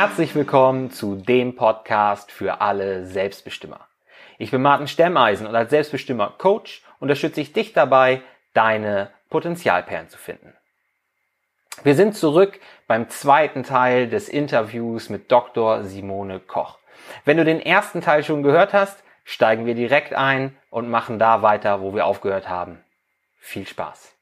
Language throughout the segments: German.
Herzlich willkommen zu dem Podcast für alle Selbstbestimmer. Ich bin Martin Stemmeisen und als Selbstbestimmer Coach unterstütze ich dich dabei, deine Potenzialperlen zu finden. Wir sind zurück beim zweiten Teil des Interviews mit Dr. Simone Koch. Wenn du den ersten Teil schon gehört hast, steigen wir direkt ein und machen da weiter, wo wir aufgehört haben. Viel Spaß!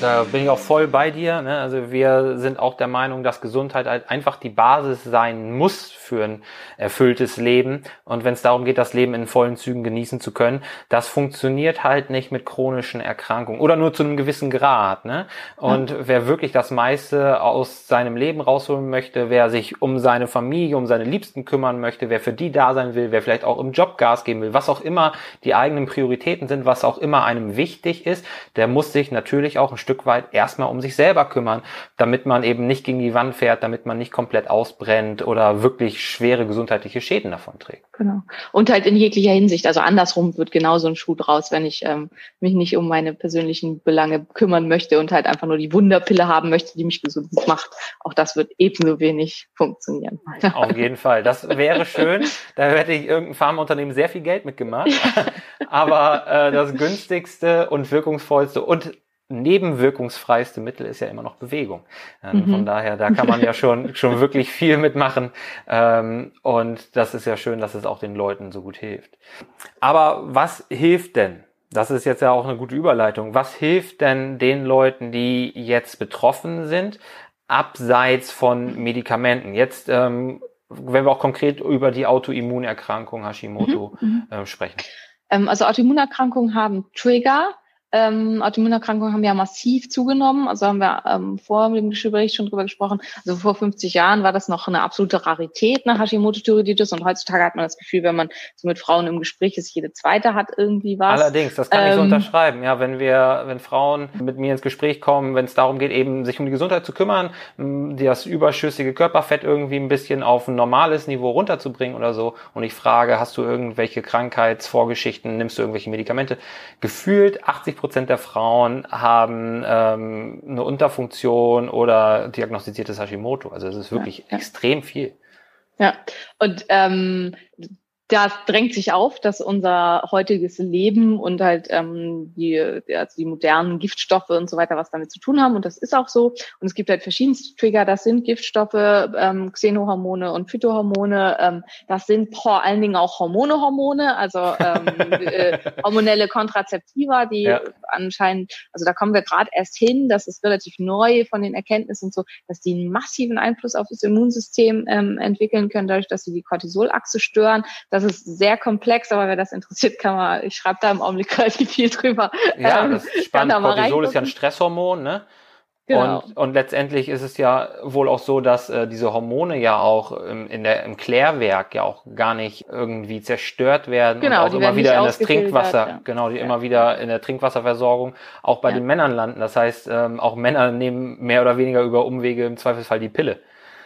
Da bin ich auch voll bei dir. Ne? Also wir sind auch der Meinung, dass Gesundheit halt einfach die Basis sein muss für ein erfülltes Leben. Und wenn es darum geht, das Leben in vollen Zügen genießen zu können, das funktioniert halt nicht mit chronischen Erkrankungen oder nur zu einem gewissen Grad. Ne? Und ja. wer wirklich das meiste aus seinem Leben rausholen möchte, wer sich um seine Familie, um seine Liebsten kümmern möchte, wer für die da sein will, wer vielleicht auch im Job Gas geben will, was auch immer die eigenen Prioritäten sind, was auch immer einem wichtig ist, der muss sich natürlich auch ein Stück weit erstmal um sich selber kümmern, damit man eben nicht gegen die Wand fährt, damit man nicht komplett ausbrennt oder wirklich schwere gesundheitliche Schäden davon trägt. Genau. Und halt in jeglicher Hinsicht. Also andersrum wird genauso ein Schuh draus, wenn ich ähm, mich nicht um meine persönlichen Belange kümmern möchte und halt einfach nur die Wunderpille haben möchte, die mich gesund macht. Auch das wird ebenso wenig funktionieren. Auf jeden Fall. Das wäre schön. Da hätte ich irgendein Pharmaunternehmen sehr viel Geld mitgemacht. Aber äh, das günstigste und wirkungsvollste und nebenwirkungsfreiste Mittel ist ja immer noch Bewegung. Ähm, mhm. Von daher, da kann man ja schon, schon wirklich viel mitmachen. Ähm, und das ist ja schön, dass es auch den Leuten so gut hilft. Aber was hilft denn? Das ist jetzt ja auch eine gute Überleitung. Was hilft denn den Leuten, die jetzt betroffen sind, abseits von Medikamenten? Jetzt, ähm, wenn wir auch konkret über die Autoimmunerkrankung Hashimoto mhm. mhm. äh, sprechen. Ähm, also Autoimmunerkrankungen haben Trigger, ähm, Autoimmunerkrankungen haben ja massiv zugenommen. Also haben wir ähm, vor dem Gespräch schon drüber gesprochen. Also vor 50 Jahren war das noch eine absolute Rarität nach Hashimoto-Thyreoiditis und heutzutage hat man das Gefühl, wenn man so mit Frauen im Gespräch ist, jede zweite hat irgendwie was. Allerdings, das kann ähm, ich so ähm, unterschreiben. Ja, wenn wir, wenn Frauen mit mir ins Gespräch kommen, wenn es darum geht, eben sich um die Gesundheit zu kümmern, das überschüssige Körperfett irgendwie ein bisschen auf ein normales Niveau runterzubringen oder so, und ich frage, hast du irgendwelche Krankheitsvorgeschichten, nimmst du irgendwelche Medikamente? Gefühlt 80 Prozent der Frauen haben ähm, eine Unterfunktion oder diagnostiziertes Hashimoto. Also es ist wirklich ja, ja. extrem viel. Ja, und ähm, das drängt sich auf, dass unser heutiges Leben und halt ähm, die, also die modernen Giftstoffe und so weiter was damit zu tun haben. Und das ist auch so. Und es gibt halt verschiedenste Trigger. Das sind Giftstoffe, ähm, Xenohormone und Phytohormone. Ähm, das sind vor allen Dingen auch Hormone-Hormone, also ähm, äh, hormonelle Kontrazeptiva, die ja. anscheinend, also da kommen wir gerade erst hin, das ist relativ neu von den Erkenntnissen so, dass die einen massiven Einfluss auf das Immunsystem ähm, entwickeln können, dadurch, dass sie die Cortisolachse stören. Das das ist sehr komplex, aber wer das interessiert, kann man, ich schreibe da im Augenblick relativ viel drüber. Ja, ähm, das ist spannend. Cortisol ist ja ein Stresshormon, ne? Genau. Und, und letztendlich ist es ja wohl auch so, dass äh, diese Hormone ja auch im, in der, im Klärwerk ja auch gar nicht irgendwie zerstört werden genau, und auch immer wieder in das Trinkwasser, ja. genau, die ja. immer wieder in der Trinkwasserversorgung auch bei ja. den Männern landen. Das heißt, ähm, auch Männer nehmen mehr oder weniger über Umwege im Zweifelsfall die Pille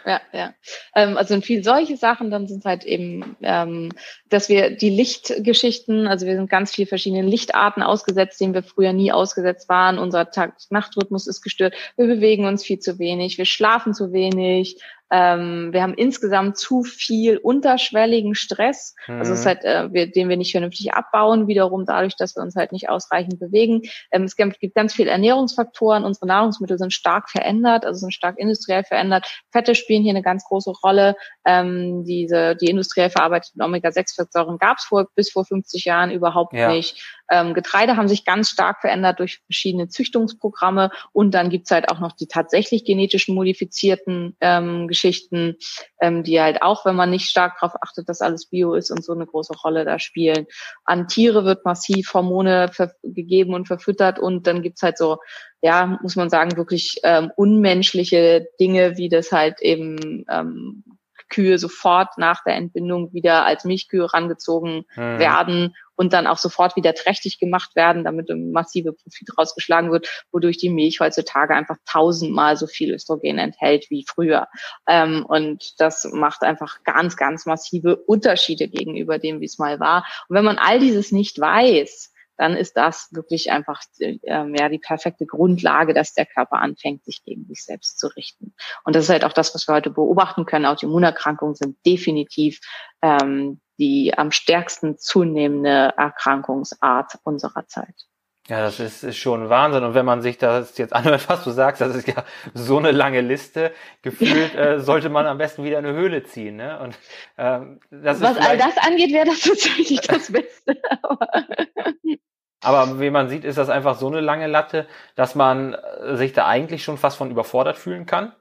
ja, ja. Ähm, also sind viel solche Sachen, dann sind halt eben, ähm, dass wir die Lichtgeschichten, also wir sind ganz viel verschiedenen Lichtarten ausgesetzt, denen wir früher nie ausgesetzt waren. Unser Tag-Nacht-Rhythmus ist gestört. Wir bewegen uns viel zu wenig, wir schlafen zu wenig, ähm, wir haben insgesamt zu viel unterschwelligen Stress, mhm. also es ist mhm. halt, äh, wir, den wir nicht vernünftig abbauen, wiederum dadurch, dass wir uns halt nicht ausreichend bewegen. Ähm, es gibt, gibt ganz viele Ernährungsfaktoren, unsere Nahrungsmittel sind stark verändert, also sind stark industriell verändert. Fette spielen hier eine ganz große Rolle. Ähm, diese, die industriell verarbeiteten Omega-6-Fettsäuren gab es vor, bis vor 50 Jahren überhaupt ja. nicht. Ähm, Getreide haben sich ganz stark verändert durch verschiedene Züchtungsprogramme und dann gibt's halt auch noch die tatsächlich genetisch modifizierten ähm, Geschichten, ähm, die halt auch, wenn man nicht stark darauf achtet, dass alles Bio ist und so eine große Rolle da spielen. An Tiere wird massiv Hormone gegeben und verfüttert und dann gibt's halt so, ja, muss man sagen, wirklich ähm, unmenschliche Dinge, wie das halt eben ähm, Kühe sofort nach der Entbindung wieder als Milchkühe rangezogen mhm. werden und dann auch sofort wieder trächtig gemacht werden, damit ein massive Profit rausgeschlagen wird, wodurch die Milch heutzutage einfach tausendmal so viel Östrogen enthält wie früher. Ähm, und das macht einfach ganz, ganz massive Unterschiede gegenüber dem, wie es mal war. Und wenn man all dieses nicht weiß, dann ist das wirklich einfach äh, ja die perfekte Grundlage, dass der Körper anfängt, sich gegen sich selbst zu richten. Und das ist halt auch das, was wir heute beobachten können. Autoimmunerkrankungen sind definitiv ähm, die am stärksten zunehmende Erkrankungsart unserer Zeit. Ja, das ist, ist schon Wahnsinn. Und wenn man sich das jetzt anhört, was du sagst, das ist ja so eine lange Liste. Gefühlt äh, sollte man am besten wieder eine Höhle ziehen. Ne? Und, ähm, das was all das angeht, wäre das tatsächlich das Beste. Aber wie man sieht, ist das einfach so eine lange Latte, dass man sich da eigentlich schon fast von überfordert fühlen kann.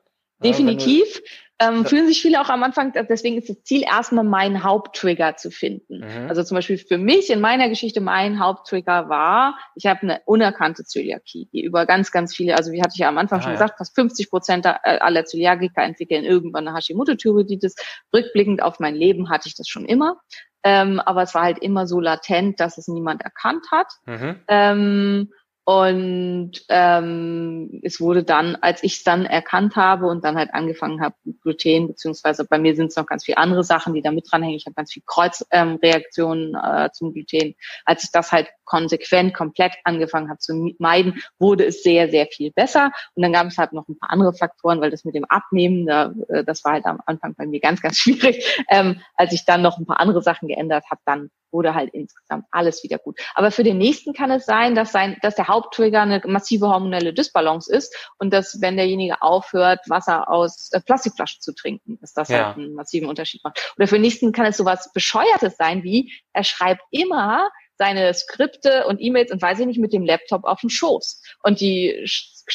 Definitiv. Ähm, fühlen sich viele auch am Anfang, deswegen ist das Ziel erstmal meinen Haupttrigger zu finden. Mhm. Also zum Beispiel für mich in meiner Geschichte mein Haupttrigger war, ich habe eine unerkannte Zöliakie, die über ganz, ganz viele, also wie hatte ich ja am Anfang ah, schon ja. gesagt, fast 50 Prozent aller Zöliakiker entwickeln irgendwann eine Hashimoto-Thyreoiditis. Rückblickend auf mein Leben hatte ich das schon immer. Ähm, aber es war halt immer so latent, dass es niemand erkannt hat. Mhm. Ähm, und ähm, es wurde dann, als ich es dann erkannt habe und dann halt angefangen habe Gluten, beziehungsweise bei mir sind es noch ganz viele andere Sachen, die da mit dranhängen. Ich habe ganz viel Kreuzreaktionen ähm, äh, zum Gluten. Als ich das halt konsequent, komplett angefangen habe zu meiden, wurde es sehr, sehr viel besser. Und dann gab es halt noch ein paar andere Faktoren, weil das mit dem Abnehmen, da, äh, das war halt am Anfang bei mir ganz, ganz schwierig. Ähm, als ich dann noch ein paar andere Sachen geändert habe, dann wurde halt insgesamt alles wieder gut. Aber für den nächsten kann es sein, dass sein, dass der Haupttrigger eine massive hormonelle Dysbalance ist und dass, wenn derjenige aufhört, Wasser aus äh, Plastikflaschen zu trinken, dass das ja. halt einen massiven Unterschied macht. Oder für den nächsten kann es sowas Bescheuertes sein, wie er schreibt immer seine Skripte und E-Mails und weiß ich nicht mit dem Laptop auf dem Schoß. Und die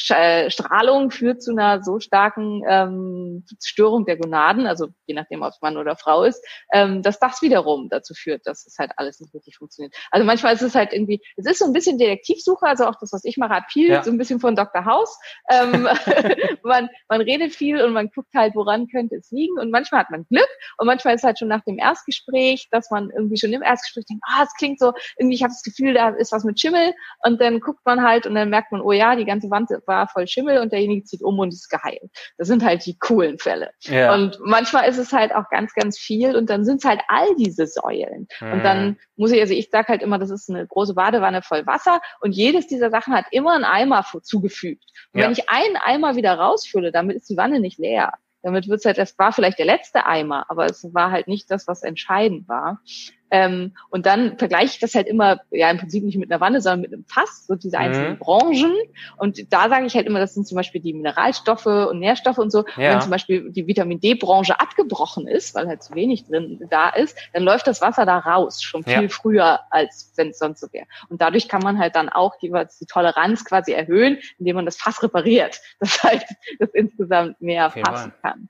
äh, Strahlung führt zu einer so starken ähm, Störung der Gonaden, also je nachdem, ob es Mann oder Frau ist, ähm, dass das wiederum dazu führt, dass es halt alles nicht wirklich funktioniert. Also manchmal ist es halt irgendwie, es ist so ein bisschen Detektivsuche, also auch das, was ich mache, hat viel, ja. so ein bisschen von Dr. House. Ähm, man, man redet viel und man guckt halt, woran könnte es liegen und manchmal hat man Glück und manchmal ist es halt schon nach dem Erstgespräch, dass man irgendwie schon im Erstgespräch denkt, ah, es klingt so, irgendwie, ich habe das Gefühl, da ist was mit Schimmel und dann guckt man halt und dann merkt man, oh ja, die ganze Wand war voll Schimmel und derjenige zieht um und ist geheilt. Das sind halt die coolen Fälle. Ja. Und manchmal ist es halt auch ganz, ganz viel und dann sind es halt all diese Säulen. Mhm. Und dann muss ich, also ich sage halt immer, das ist eine große Badewanne voll Wasser und jedes dieser Sachen hat immer einen Eimer zugefügt. Und ja. wenn ich einen Eimer wieder rausfülle, damit ist die Wanne nicht leer. Damit wird's halt, das war vielleicht der letzte Eimer, aber es war halt nicht das, was entscheidend war. Ähm, und dann vergleiche ich das halt immer, ja im Prinzip nicht mit einer Wanne, sondern mit einem Fass, so diese einzelnen mhm. Branchen. Und da sage ich halt immer, das sind zum Beispiel die Mineralstoffe und Nährstoffe und so. Ja. Und wenn zum Beispiel die Vitamin D-Branche abgebrochen ist, weil halt zu wenig drin da ist, dann läuft das Wasser da raus, schon viel ja. früher, als wenn es sonst so wäre. Und dadurch kann man halt dann auch jeweils die Toleranz quasi erhöhen, indem man das Fass repariert. Das heißt, das insgesamt mehr okay, passen kann.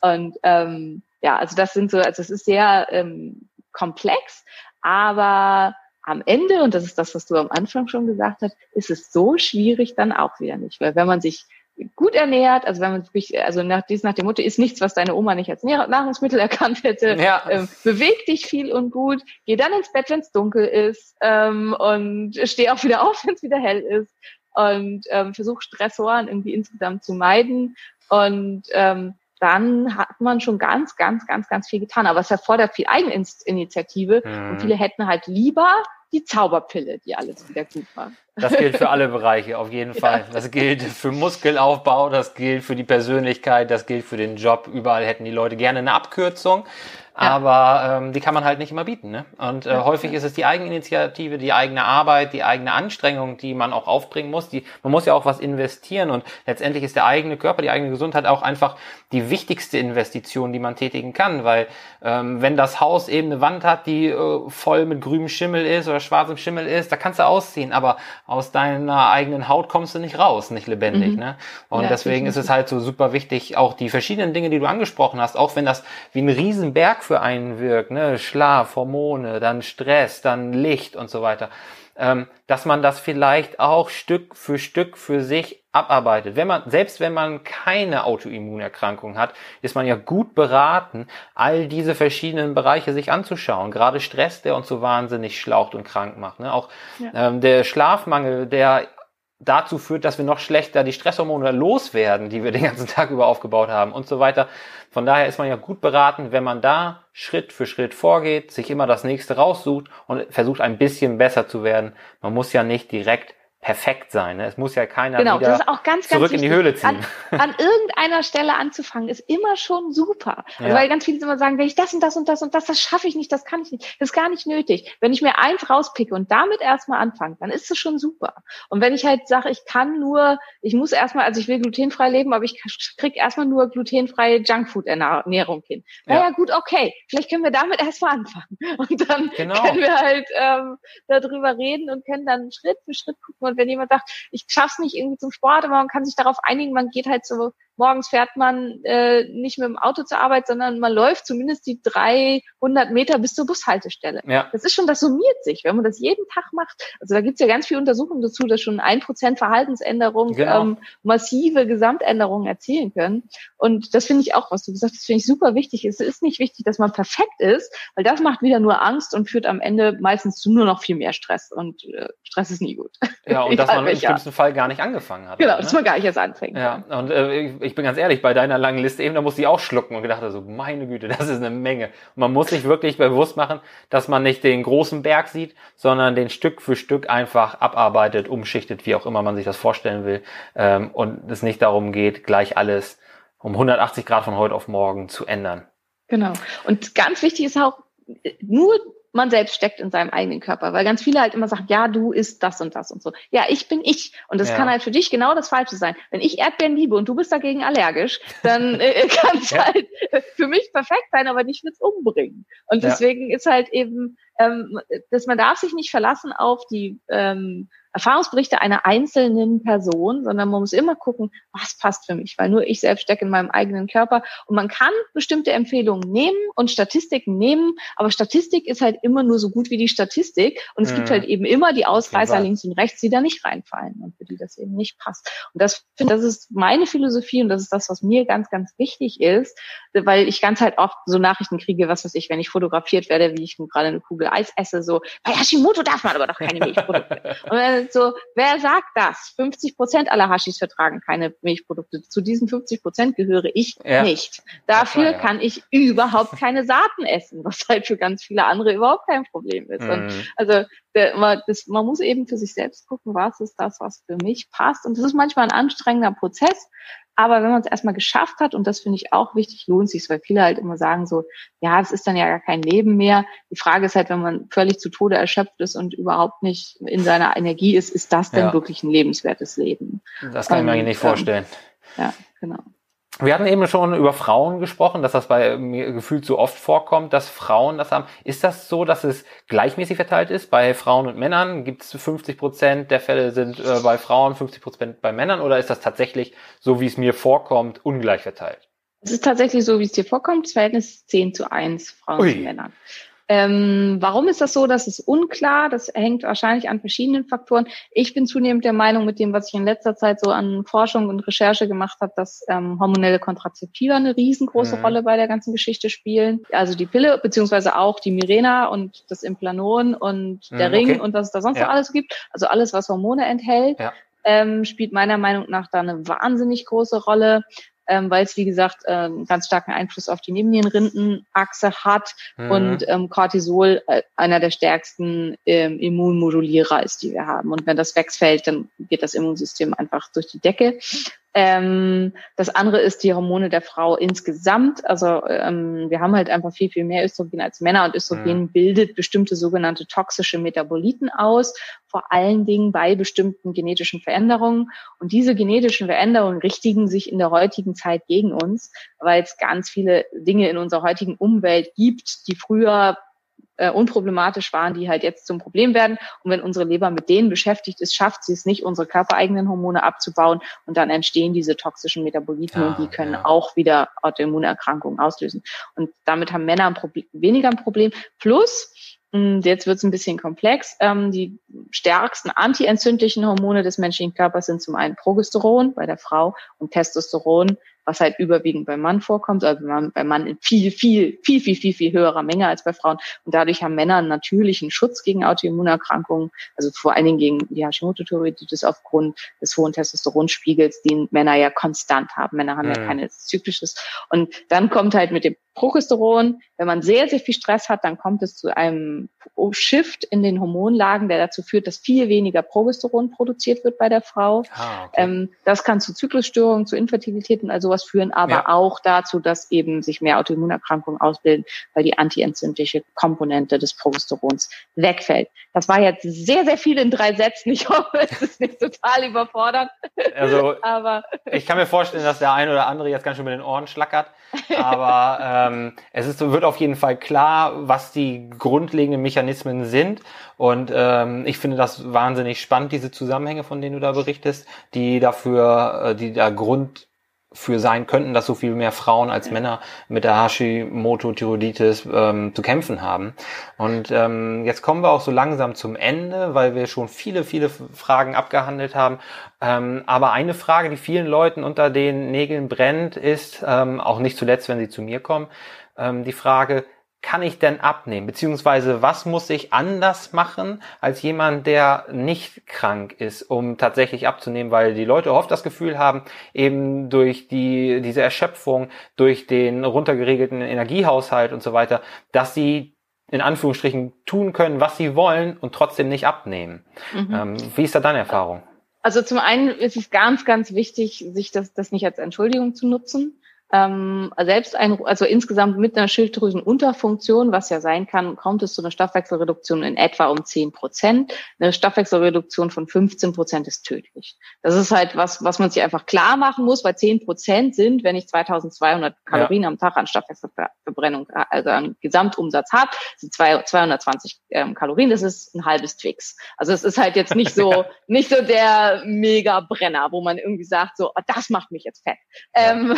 Und ähm, ja, also das sind so, also es ist sehr ähm, komplex, aber am Ende, und das ist das, was du am Anfang schon gesagt hast, ist es so schwierig dann auch wieder nicht. Weil wenn man sich gut ernährt, also wenn man wirklich, also nach, dies nach dem Motto ist nichts, was deine Oma nicht als Nahrungsmittel erkannt hätte, ja. ähm, beweg dich viel und gut, geh dann ins Bett, wenn es dunkel ist ähm, und steh auch wieder auf, wenn es wieder hell ist und ähm, versuch Stressoren irgendwie insgesamt zu meiden und ähm, dann hat man schon ganz, ganz, ganz, ganz viel getan. Aber es erfordert viel Eigeninitiative mhm. und viele hätten halt lieber die Zauberpille, die alles wieder gut macht. Das gilt für alle Bereiche, auf jeden Fall. Ja. Das gilt für Muskelaufbau, das gilt für die Persönlichkeit, das gilt für den Job. Überall hätten die Leute gerne eine Abkürzung aber ähm, die kann man halt nicht immer bieten. Ne? Und äh, häufig ist es die Eigeninitiative, die eigene Arbeit, die eigene Anstrengung, die man auch aufbringen muss. Die, man muss ja auch was investieren und letztendlich ist der eigene Körper, die eigene Gesundheit auch einfach die wichtigste Investition, die man tätigen kann, weil ähm, wenn das Haus eben eine Wand hat, die äh, voll mit grünem Schimmel ist oder schwarzem Schimmel ist, da kannst du ausziehen, aber aus deiner eigenen Haut kommst du nicht raus, nicht lebendig. Mhm. Ne? Und ja, deswegen ist es halt so super wichtig, auch die verschiedenen Dinge, die du angesprochen hast, auch wenn das wie ein Riesenberg für einen wirkt, ne? Schlaf, Hormone, dann Stress, dann Licht und so weiter, ähm, dass man das vielleicht auch Stück für Stück für sich abarbeitet. Wenn man, selbst wenn man keine Autoimmunerkrankung hat, ist man ja gut beraten, all diese verschiedenen Bereiche sich anzuschauen. Gerade Stress, der uns so wahnsinnig schlaucht und krank macht. Ne? Auch ja. ähm, der Schlafmangel, der dazu führt, dass wir noch schlechter die Stresshormone loswerden, die wir den ganzen Tag über aufgebaut haben und so weiter. Von daher ist man ja gut beraten, wenn man da Schritt für Schritt vorgeht, sich immer das nächste raussucht und versucht ein bisschen besser zu werden. Man muss ja nicht direkt perfekt sein. Ne? Es muss ja keiner genau, wieder das ist auch ganz, ganz zurück in die Höhle ziehen. An, an irgendeiner Stelle anzufangen ist immer schon super. Also ja. Weil ganz viele immer sagen, wenn ich das und das und das und das, das schaffe ich nicht, das kann ich nicht, das ist gar nicht nötig. Wenn ich mir eins rauspicke und damit erstmal anfange, dann ist es schon super. Und wenn ich halt sage, ich kann nur, ich muss erstmal, also ich will glutenfrei leben, aber ich krieg erstmal nur glutenfreie Junkfood-Ernährung hin. Naja, ja. gut, okay, vielleicht können wir damit erstmal anfangen. Und dann genau. können wir halt ähm, darüber reden und können dann Schritt für Schritt gucken, und wenn jemand sagt, ich schaff's nicht irgendwie zum Sport, aber man kann sich darauf einigen, man geht halt so morgens fährt man äh, nicht mit dem Auto zur Arbeit, sondern man läuft zumindest die 300 Meter bis zur Bushaltestelle. Ja. Das ist schon, das summiert sich, wenn man das jeden Tag macht. Also da gibt's ja ganz viele Untersuchungen dazu, dass schon ein Prozent Verhaltensänderung genau. ähm, massive Gesamtänderungen erzielen können. Und das finde ich auch, was du gesagt hast, finde ich super wichtig. Es ist nicht wichtig, dass man perfekt ist, weil das macht wieder nur Angst und führt am Ende meistens zu nur noch viel mehr Stress. Und äh, Stress ist nie gut. Ja, und dass man im schlimmsten Fall gar nicht angefangen hat. Genau, ne? dass man gar nicht erst anfängt. Ja, und äh, ich, ich bin ganz ehrlich, bei deiner langen Liste eben, da musste ich auch schlucken und gedacht, also meine Güte, das ist eine Menge. Und man muss sich wirklich bewusst machen, dass man nicht den großen Berg sieht, sondern den Stück für Stück einfach abarbeitet, umschichtet, wie auch immer man sich das vorstellen will. Ähm, und es nicht darum geht, gleich alles um 180 Grad von heute auf morgen zu ändern. Genau. Und ganz wichtig ist auch, nur man selbst steckt in seinem eigenen Körper, weil ganz viele halt immer sagen, ja, du isst das und das und so. Ja, ich bin ich und das ja. kann halt für dich genau das Falsche sein. Wenn ich Erdbeeren liebe und du bist dagegen allergisch, dann äh, kann es ja. halt für mich perfekt sein, aber dich wird's umbringen. Und deswegen ja. ist halt eben, ähm, dass man darf sich nicht verlassen auf die ähm, Erfahrungsberichte einer einzelnen Person, sondern man muss immer gucken, was passt für mich, weil nur ich selbst stecke in meinem eigenen Körper und man kann bestimmte Empfehlungen nehmen und Statistiken nehmen, aber Statistik ist halt immer nur so gut wie die Statistik und es mhm. gibt halt eben immer die Ausreißer links und rechts, die da nicht reinfallen und für die das eben nicht passt. Und das finde, das ist meine Philosophie und das ist das, was mir ganz, ganz wichtig ist, weil ich ganz halt oft so Nachrichten kriege, was weiß ich, wenn ich fotografiert werde, wie ich gerade eine Kugel Eis esse, so, bei Hashimoto darf man aber doch keine Milchprodukte. und so, wer sagt das? 50 Prozent aller Hashis vertragen keine Milchprodukte. Zu diesen 50 Prozent gehöre ich ja. nicht. Dafür war, ja. kann ich überhaupt keine Saaten essen, was halt für ganz viele andere überhaupt kein Problem ist. Mhm. also der, man, das, man muss eben für sich selbst gucken, was ist das, was für mich passt. Und das ist manchmal ein anstrengender Prozess, aber wenn man es erstmal geschafft hat, und das finde ich auch wichtig, lohnt sich weil viele halt immer sagen so, ja, das ist dann ja gar kein Leben mehr. Die Frage ist halt, wenn man völlig zu Tode erschöpft ist und überhaupt nicht in seiner Energie ist, ist das denn ja. wirklich ein lebenswertes Leben? Das kann ich mir ähm, nicht vorstellen. Ja, genau. Wir hatten eben schon über Frauen gesprochen, dass das bei mir gefühlt so oft vorkommt, dass Frauen das haben. Ist das so, dass es gleichmäßig verteilt ist bei Frauen und Männern? Gibt es 50 Prozent der Fälle sind äh, bei Frauen, 50 Prozent bei Männern? Oder ist das tatsächlich so, wie es mir vorkommt, ungleich verteilt? Es ist tatsächlich so, wie es dir vorkommt. Das Verhältnis ist 10 zu 1 Frauen Ui. zu Männern. Ähm, warum ist das so? Das ist unklar. Das hängt wahrscheinlich an verschiedenen Faktoren. Ich bin zunehmend der Meinung, mit dem, was ich in letzter Zeit so an Forschung und Recherche gemacht habe, dass ähm, hormonelle Kontrazeptiva eine riesengroße mhm. Rolle bei der ganzen Geschichte spielen. Also die Pille, beziehungsweise auch die Mirena und das Implanon und der mhm, Ring okay. und was es da sonst ja. noch alles gibt. Also alles, was Hormone enthält. Ja. Ähm, spielt meiner Meinung nach da eine wahnsinnig große Rolle ähm, weil es, wie gesagt, äh, einen ganz starken Einfluss auf die Nebennierenrindenachse hat mhm. und ähm, Cortisol äh, einer der stärksten ähm, Immunmodulierer ist, die wir haben. Und wenn das wegfällt, dann geht das Immunsystem einfach durch die Decke. Ähm, das andere ist die Hormone der Frau insgesamt. Also ähm, wir haben halt einfach viel, viel mehr Östrogen als Männer und Östrogen mhm. bildet bestimmte sogenannte toxische Metaboliten aus, vor allen Dingen bei bestimmten genetischen Veränderungen. Und diese genetischen Veränderungen richtigen sich in der heutigen Zeit gegen uns, weil es ganz viele Dinge in unserer heutigen Umwelt gibt, die früher äh, unproblematisch waren, die halt jetzt zum Problem werden. Und wenn unsere Leber mit denen beschäftigt ist, schafft sie es nicht, unsere körpereigenen Hormone abzubauen und dann entstehen diese toxischen Metaboliten ja, und die können ja. auch wieder Autoimmunerkrankungen auslösen. Und damit haben Männer ein Problem, weniger ein Problem. Plus, Jetzt wird es ein bisschen komplex. Ähm, die stärksten antientzündlichen Hormone des menschlichen Körpers sind zum einen Progesteron bei der Frau und Testosteron was halt überwiegend beim Mann vorkommt, also beim Mann in viel, viel, viel, viel, viel, viel höherer Menge als bei Frauen. Und dadurch haben Männer einen natürlichen Schutz gegen Autoimmunerkrankungen, also vor allen Dingen gegen die Hashimoto-Thyreoiditis aufgrund des hohen Testosteronspiegels, den Männer ja konstant haben. Männer haben mhm. ja keine zyklisches. Und dann kommt halt mit dem Progesteron, wenn man sehr, sehr viel Stress hat, dann kommt es zu einem Shift in den Hormonlagen, der dazu führt, dass viel weniger Progesteron produziert wird bei der Frau. Ah, okay. ähm, das kann zu Zyklusstörungen, zu Infertilität und all sowas führen, aber ja. auch dazu, dass eben sich mehr Autoimmunerkrankungen ausbilden, weil die antientzündliche Komponente des Progesterons wegfällt. Das war jetzt sehr, sehr viel in drei Sätzen. Ich hoffe, es ist nicht total überfordernd. Also, aber ich kann mir vorstellen, dass der eine oder andere jetzt ganz schön mit den Ohren schlackert. Aber ähm, es ist, wird auf jeden Fall klar, was die grundlegenden Mechanismen sind. Und ähm, ich finde das wahnsinnig spannend, diese Zusammenhänge, von denen du da berichtest, die dafür, äh, die da Grund für sein könnten, dass so viel mehr Frauen als Männer mit der Hashimoto-Thyreoiditis ähm, zu kämpfen haben. Und ähm, jetzt kommen wir auch so langsam zum Ende, weil wir schon viele, viele Fragen abgehandelt haben. Ähm, aber eine Frage, die vielen Leuten unter den Nägeln brennt, ist, ähm, auch nicht zuletzt, wenn sie zu mir kommen, ähm, die Frage, kann ich denn abnehmen? Beziehungsweise was muss ich anders machen als jemand, der nicht krank ist, um tatsächlich abzunehmen? Weil die Leute oft das Gefühl haben, eben durch die, diese Erschöpfung, durch den runtergeregelten Energiehaushalt und so weiter, dass sie in Anführungsstrichen tun können, was sie wollen und trotzdem nicht abnehmen. Mhm. Ähm, wie ist da deine Erfahrung? Also zum einen ist es ganz, ganz wichtig, sich das, das nicht als Entschuldigung zu nutzen ähm, selbst ein, also insgesamt mit einer Schilddrüsenunterfunktion, was ja sein kann, kommt es zu einer Stoffwechselreduktion in etwa um 10 Prozent. Eine Stoffwechselreduktion von 15 Prozent ist tödlich. Das ist halt was, was man sich einfach klar machen muss, weil 10 Prozent sind, wenn ich 2200 Kalorien ja. am Tag an Stoffwechselverbrennung, also an Gesamtumsatz habe, sind 220 ähm, Kalorien, das ist ein halbes Twix. Also es ist halt jetzt nicht so, nicht so der Mega-Brenner, wo man irgendwie sagt, so, oh, das macht mich jetzt fett. Ja. Ähm,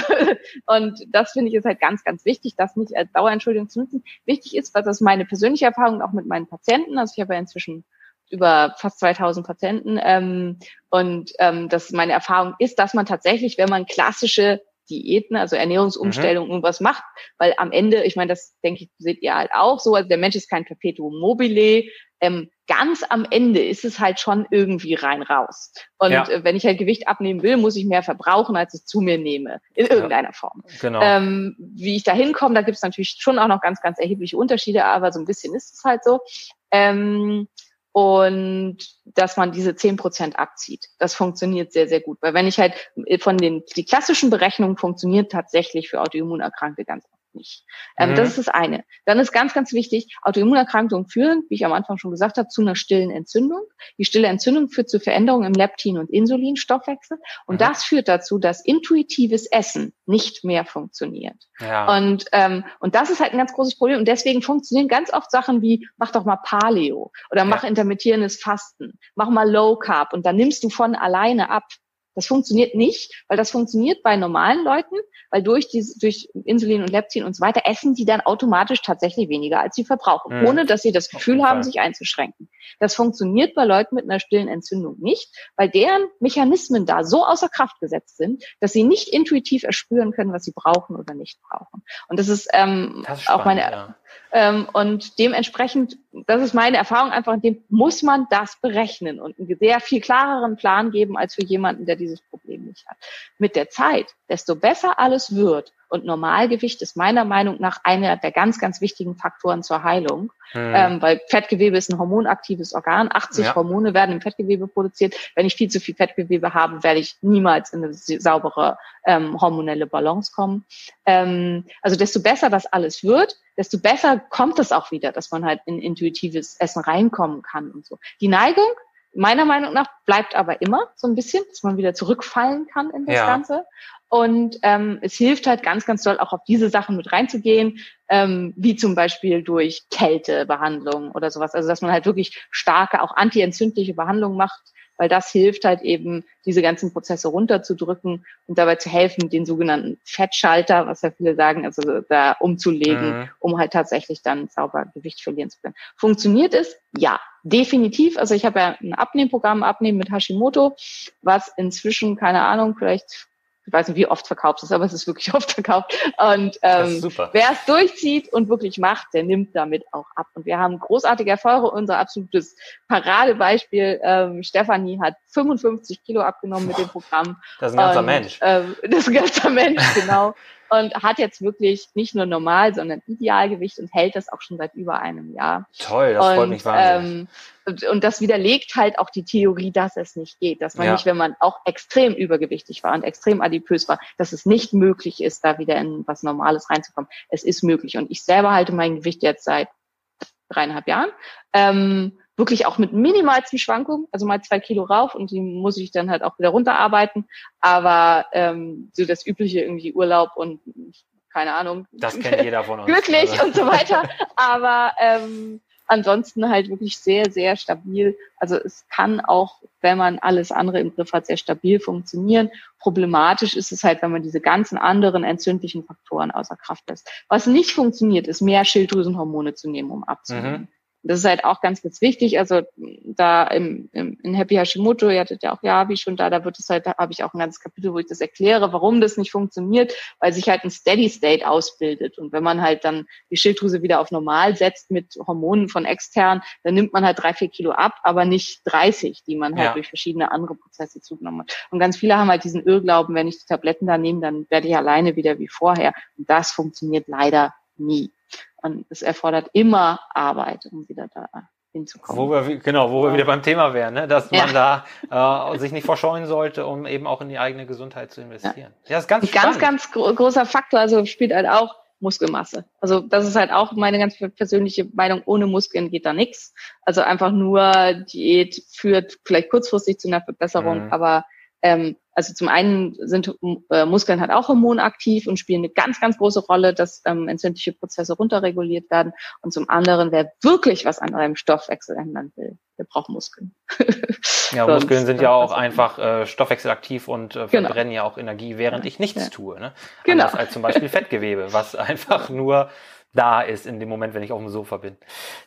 und das finde ich ist halt ganz, ganz wichtig, das nicht als Dauerentschuldigung zu nutzen. Wichtig ist, was das meine persönliche Erfahrung auch mit meinen Patienten, also ich habe ja inzwischen über fast 2000 Patienten ähm, und ähm, das meine Erfahrung ist, dass man tatsächlich, wenn man klassische Diäten, also Ernährungsumstellungen mhm. irgendwas macht, weil am Ende, ich meine, das denke ich, seht ihr halt auch so, also der Mensch ist kein Perpetuum mobile, ähm, ganz am Ende ist es halt schon irgendwie rein raus. Und ja. äh, wenn ich halt Gewicht abnehmen will, muss ich mehr verbrauchen, als ich zu mir nehme, in irgendeiner ja. Form. Genau. Ähm, wie ich da hinkomme, da gibt es natürlich schon auch noch ganz, ganz erhebliche Unterschiede, aber so ein bisschen ist es halt so. Ähm, und dass man diese zehn Prozent abzieht. Das funktioniert sehr, sehr gut. Weil wenn ich halt von den, die klassischen Berechnungen funktioniert tatsächlich für Autoimmunerkrankte ganz nicht. Ähm, mhm. Das ist das eine. Dann ist ganz, ganz wichtig, Autoimmunerkrankungen führen, wie ich am Anfang schon gesagt habe, zu einer stillen Entzündung. Die stille Entzündung führt zu Veränderungen im Leptin- und Insulinstoffwechsel. Und mhm. das führt dazu, dass intuitives Essen nicht mehr funktioniert. Ja. Und, ähm, und das ist halt ein ganz großes Problem. Und deswegen funktionieren ganz oft Sachen wie, mach doch mal Paleo oder mach ja. intermittierendes Fasten, mach mal Low Carb und dann nimmst du von alleine ab. Das funktioniert nicht, weil das funktioniert bei normalen Leuten, weil durch die, durch Insulin und Leptin und so weiter essen die dann automatisch tatsächlich weniger, als sie verbrauchen, mhm. ohne dass sie das Gefühl haben, sich einzuschränken. Das funktioniert bei Leuten mit einer stillen Entzündung nicht, weil deren Mechanismen da so außer Kraft gesetzt sind, dass sie nicht intuitiv erspüren können, was sie brauchen oder nicht brauchen. Und das ist, ähm, das ist spannend, auch meine, ja. Ähm, und dementsprechend, das ist meine Erfahrung einfach, dem muss man das berechnen und einen sehr viel klareren Plan geben als für jemanden, der dieses Problem nicht hat. Mit der Zeit, desto besser alles wird, und Normalgewicht ist meiner Meinung nach einer der ganz, ganz wichtigen Faktoren zur Heilung, hm. ähm, weil Fettgewebe ist ein hormonaktives Organ. 80 ja. Hormone werden im Fettgewebe produziert. Wenn ich viel zu viel Fettgewebe habe, werde ich niemals in eine saubere ähm, hormonelle Balance kommen. Ähm, also desto besser das alles wird, desto besser kommt es auch wieder, dass man halt in intuitives Essen reinkommen kann und so. Die Neigung meiner Meinung nach bleibt aber immer so ein bisschen, dass man wieder zurückfallen kann in das ja. Ganze. Und ähm, es hilft halt ganz, ganz doll auch auf diese Sachen mit reinzugehen, ähm, wie zum Beispiel durch Kältebehandlung oder sowas. Also dass man halt wirklich starke, auch antientzündliche Behandlungen macht, weil das hilft halt eben, diese ganzen Prozesse runterzudrücken und dabei zu helfen, den sogenannten Fettschalter, was ja viele sagen, also da umzulegen, mhm. um halt tatsächlich dann sauber Gewicht verlieren zu können. Funktioniert es? Ja, definitiv. Also ich habe ja ein Abnehmprogramm, Abnehmen mit Hashimoto, was inzwischen, keine Ahnung, vielleicht ich weiß nicht, wie oft verkauft ist, aber es ist wirklich oft verkauft. Und ähm, wer es durchzieht und wirklich macht, der nimmt damit auch ab. Und wir haben großartige Erfolge. Unser absolutes Paradebeispiel, ähm, Stefanie hat 55 Kilo abgenommen mit dem Programm. Das ist ein ganzer und, Mensch. Ähm, das ist ein ganzer Mensch, genau. Und hat jetzt wirklich nicht nur normal, sondern Idealgewicht und hält das auch schon seit über einem Jahr. Toll, das und, freut mich wahnsinnig. Ähm, und, und das widerlegt halt auch die Theorie, dass es nicht geht, dass man ja. nicht, wenn man auch extrem übergewichtig war und extrem adipös war, dass es nicht möglich ist, da wieder in was Normales reinzukommen. Es ist möglich. Und ich selber halte mein Gewicht jetzt seit dreieinhalb Jahren. Ähm, wirklich auch mit minimalsten Schwankungen, also mal zwei Kilo rauf und die muss ich dann halt auch wieder runterarbeiten. Aber ähm, so das übliche irgendwie Urlaub und keine Ahnung. Das kennt jeder von uns. Glücklich also. und so weiter. Aber ähm, ansonsten halt wirklich sehr, sehr stabil. Also es kann auch, wenn man alles andere im Griff hat, sehr stabil funktionieren. Problematisch ist es halt, wenn man diese ganzen anderen entzündlichen Faktoren außer Kraft lässt. Was nicht funktioniert, ist mehr Schilddrüsenhormone zu nehmen, um abzunehmen. Mhm. Das ist halt auch ganz, ganz wichtig. Also da im, im, in Happy Hashimoto, ihr hattet ja auch ja, wie schon da, da wird es halt, da habe ich auch ein ganzes Kapitel, wo ich das erkläre, warum das nicht funktioniert, weil sich halt ein Steady State ausbildet. Und wenn man halt dann die Schilddrüse wieder auf normal setzt mit Hormonen von extern, dann nimmt man halt drei, vier Kilo ab, aber nicht 30, die man halt ja. durch verschiedene andere Prozesse zugenommen hat. Und ganz viele haben halt diesen Irrglauben, wenn ich die Tabletten da nehme, dann werde ich alleine wieder wie vorher. Und das funktioniert leider nie. Und es erfordert immer Arbeit, um wieder da hinzukommen. Wo wir, genau, wo wir wieder beim Thema wären, ne? dass ja. man da äh, sich nicht verscheuen sollte, um eben auch in die eigene Gesundheit zu investieren. Ja, ja ist ganz ganz, ganz großer Faktor, also spielt halt auch Muskelmasse. Also das ist halt auch meine ganz persönliche Meinung, ohne Muskeln geht da nichts. Also einfach nur Diät führt vielleicht kurzfristig zu einer Verbesserung, mhm. aber ähm, also zum einen sind äh, Muskeln halt auch hormonaktiv und spielen eine ganz, ganz große Rolle, dass ähm, entzündliche Prozesse runterreguliert werden. Und zum anderen, wer wirklich was an eurem Stoffwechsel ändern will, der braucht Muskeln. ja, Muskeln sind ja auch einfach äh, stoffwechselaktiv und äh, genau. verbrennen genau. ja auch Energie, während ich nichts ja. tue. Ne? Genau. Anders als zum Beispiel Fettgewebe, was einfach nur da ist in dem Moment, wenn ich auf dem Sofa bin.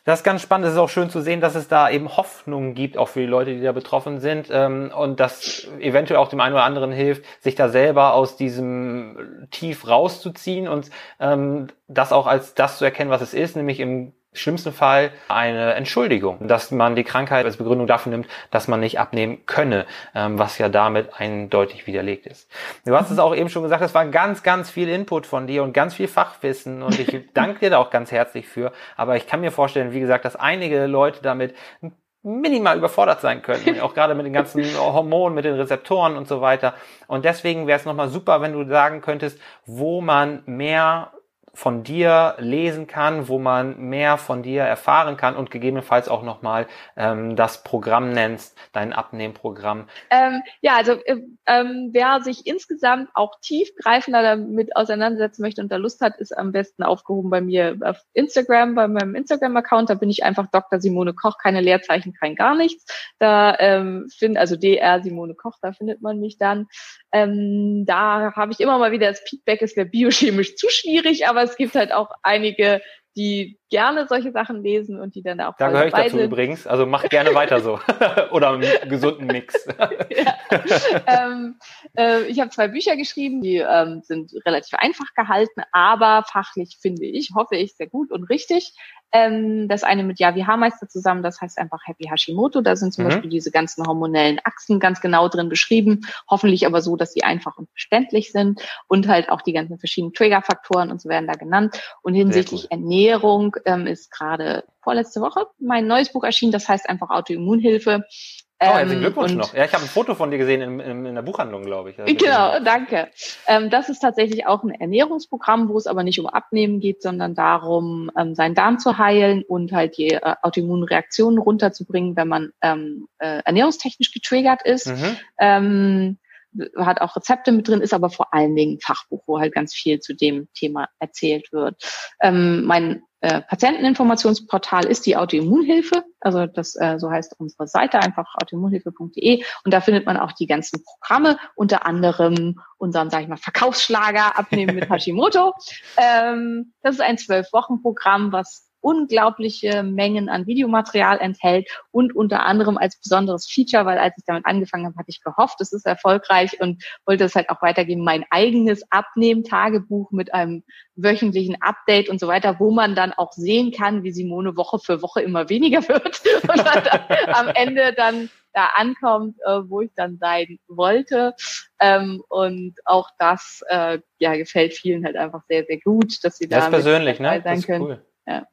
Das ist ganz spannend. Es ist auch schön zu sehen, dass es da eben Hoffnung gibt, auch für die Leute, die da betroffen sind ähm, und das eventuell auch dem einen oder anderen hilft, sich da selber aus diesem Tief rauszuziehen und ähm, das auch als das zu erkennen, was es ist, nämlich im schlimmsten Fall eine Entschuldigung, dass man die Krankheit als Begründung dafür nimmt, dass man nicht abnehmen könne, ähm, was ja damit eindeutig widerlegt ist. Du hast es auch eben schon gesagt, es war ganz, ganz viel Input von dir und ganz viel Fachwissen und ich danke dir da auch ganz herzlich für. Aber ich kann mir vorstellen, wie gesagt, dass einige Leute damit minimal überfordert sein können, auch gerade mit den ganzen Hormonen, mit den Rezeptoren und so weiter. Und deswegen wäre es nochmal super, wenn du sagen könntest, wo man mehr von dir lesen kann, wo man mehr von dir erfahren kann und gegebenenfalls auch nochmal ähm, das Programm nennst, dein Abnehmprogramm. Ähm, ja, also äh, ähm, wer sich insgesamt auch tiefgreifender damit auseinandersetzen möchte und da Lust hat, ist am besten aufgehoben bei mir auf Instagram, bei meinem Instagram-Account. Da bin ich einfach Dr. Simone Koch, keine Leerzeichen, kein gar nichts. Da ähm, find, also DR Simone Koch, da findet man mich dann. Ähm, da habe ich immer mal wieder das Feedback, es wäre biochemisch zu schwierig, aber es gibt halt auch einige, die gerne solche Sachen lesen und die dann auch Da gehöre ich dazu sind. übrigens. Also mach gerne weiter so. Oder einen gesunden Mix. ähm, äh, ich habe zwei Bücher geschrieben, die ähm, sind relativ einfach gehalten, aber fachlich finde ich, hoffe ich, sehr gut und richtig. Ähm, das eine mit Yavi Haarmeister zusammen, das heißt einfach Happy Hashimoto. Da sind zum mhm. Beispiel diese ganzen hormonellen Achsen ganz genau drin beschrieben. Hoffentlich aber so, dass sie einfach und verständlich sind und halt auch die ganzen verschiedenen Triggerfaktoren und so werden da genannt. Und hinsichtlich Ernährung ähm, ist gerade vorletzte Woche mein neues Buch erschienen, das heißt einfach Autoimmunhilfe. Oh, herzlichen ähm, Glückwunsch noch. Ja, ich habe ein Foto von dir gesehen in, in, in der Buchhandlung, glaube ich. Genau, danke. Ähm, das ist tatsächlich auch ein Ernährungsprogramm, wo es aber nicht um Abnehmen geht, sondern darum, ähm, seinen Darm zu heilen und halt die äh, Autoimmunreaktionen runterzubringen, wenn man ähm, äh, ernährungstechnisch getriggert ist. Mhm. Hat auch Rezepte mit drin, ist aber vor allen Dingen ein Fachbuch, wo halt ganz viel zu dem Thema erzählt wird. Ähm, mein äh, Patienteninformationsportal ist die Autoimmunhilfe. Also das äh, so heißt unsere Seite einfach autoimmunhilfe.de und da findet man auch die ganzen Programme, unter anderem unseren, sage ich mal, Verkaufsschlager Abnehmen mit Hashimoto. ähm, das ist ein zwölf Wochen Programm, was unglaubliche Mengen an Videomaterial enthält und unter anderem als besonderes Feature, weil als ich damit angefangen habe, hatte ich gehofft, es ist erfolgreich und wollte es halt auch weitergeben, mein eigenes Abnehmen-Tagebuch mit einem wöchentlichen Update und so weiter, wo man dann auch sehen kann, wie Simone Woche für Woche immer weniger wird und dann am Ende dann da ankommt, äh, wo ich dann sein wollte. Ähm, und auch das äh, ja, gefällt vielen halt einfach sehr, sehr gut, dass sie da das persönlich, ne? sein das können. Cool. Ja.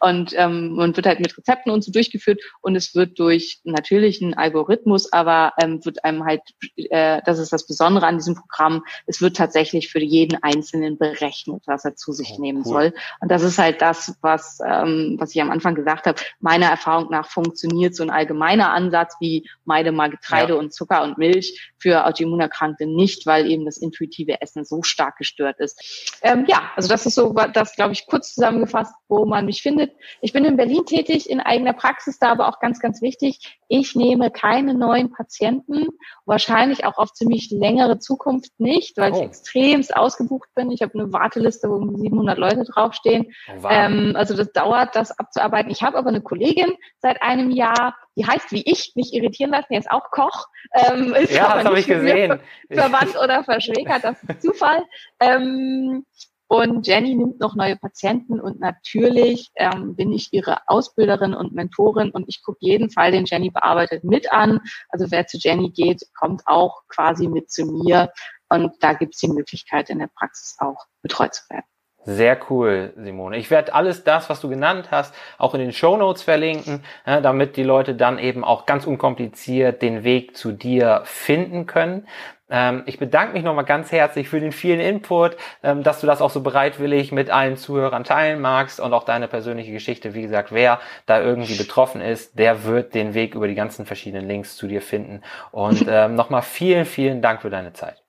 Und ähm, und wird halt mit Rezepten und so durchgeführt und es wird durch natürlich einen Algorithmus, aber ähm, wird einem halt, äh, das ist das Besondere an diesem Programm, es wird tatsächlich für jeden Einzelnen berechnet, was er zu sich oh, nehmen cool. soll. Und das ist halt das, was, ähm, was ich am Anfang gesagt habe. Meiner Erfahrung nach funktioniert so ein allgemeiner Ansatz wie meide mal Getreide ja. und Zucker und Milch für Autoimmunerkrankte nicht, weil eben das intuitive Essen so stark gestört ist. Ähm, ja, also das ist so, das glaube ich kurz zusammengefasst, wo man mich findet. Ich bin in Berlin tätig, in eigener Praxis, da aber auch ganz, ganz wichtig. Ich nehme keine neuen Patienten, wahrscheinlich auch auf ziemlich längere Zukunft nicht, weil oh. ich extremst ausgebucht bin. Ich habe eine Warteliste, wo um 700 Leute draufstehen. Oh, wow. ähm, also das dauert, das abzuarbeiten. Ich habe aber eine Kollegin seit einem Jahr, die heißt wie ich, nicht irritieren lassen, jetzt auch Koch. Ähm, ist ja, das habe ich gesehen. Verwandt oder verschwägert, das ist Zufall. Ähm, und Jenny nimmt noch neue Patienten und natürlich ähm, bin ich ihre Ausbilderin und Mentorin und ich gucke jeden Fall, den Jenny bearbeitet, mit an. Also wer zu Jenny geht, kommt auch quasi mit zu mir und da gibt es die Möglichkeit, in der Praxis auch betreut zu werden. Sehr cool, Simone. Ich werde alles das, was du genannt hast, auch in den Show Notes verlinken, damit die Leute dann eben auch ganz unkompliziert den Weg zu dir finden können. Ähm, ich bedanke mich nochmal ganz herzlich für den vielen Input, ähm, dass du das auch so bereitwillig mit allen Zuhörern teilen magst und auch deine persönliche Geschichte. Wie gesagt, wer da irgendwie betroffen ist, der wird den Weg über die ganzen verschiedenen Links zu dir finden. Und ähm, nochmal vielen, vielen Dank für deine Zeit.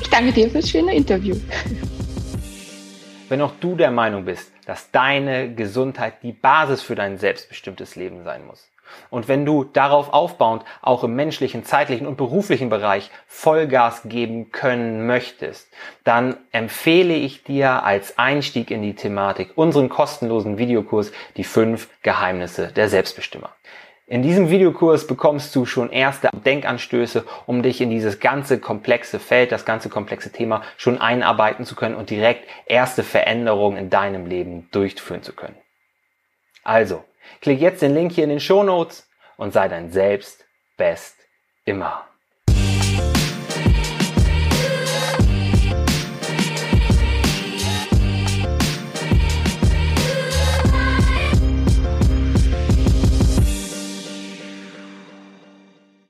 Ich danke dir fürs schöne Interview. Wenn auch du der Meinung bist, dass deine Gesundheit die Basis für dein selbstbestimmtes Leben sein muss, und wenn du darauf aufbauend auch im menschlichen, zeitlichen und beruflichen Bereich Vollgas geben können möchtest, dann empfehle ich dir als Einstieg in die Thematik unseren kostenlosen Videokurs Die fünf Geheimnisse der Selbstbestimmer. In diesem Videokurs bekommst du schon erste Denkanstöße, um dich in dieses ganze komplexe Feld, das ganze komplexe Thema schon einarbeiten zu können und direkt erste Veränderungen in deinem Leben durchführen zu können. Also, Klick jetzt den Link hier in den Show Notes und sei dein Selbst best immer.